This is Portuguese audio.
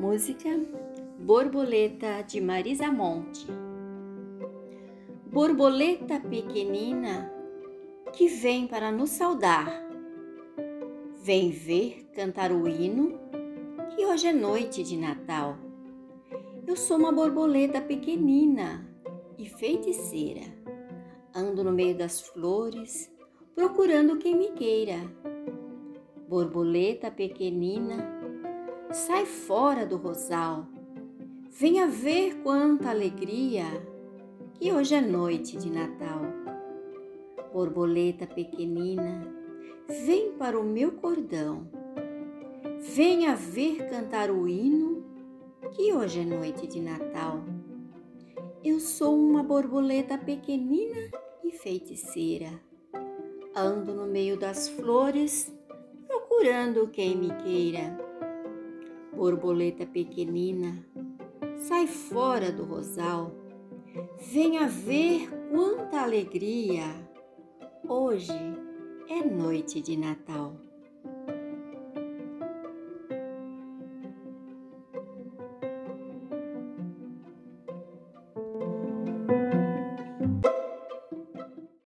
música Borboleta de Marisa Monte. Borboleta pequenina que vem para nos saudar. Vem ver cantar o hino que hoje é noite de Natal. Eu sou uma borboleta pequenina e feiticeira. Ando no meio das flores, procurando quem me queira. Borboleta pequenina, sai fora do rosal. Venha ver quanta alegria que hoje é noite de Natal. Borboleta pequenina, vem para o meu cordão. Venha ver cantar o hino que hoje é noite de Natal. Eu sou uma borboleta pequenina e feiticeira. Ando no meio das flores, procurando quem me queira borboleta pequenina, sai fora do rosal. Venha ver quanta alegria! Hoje é noite de Natal.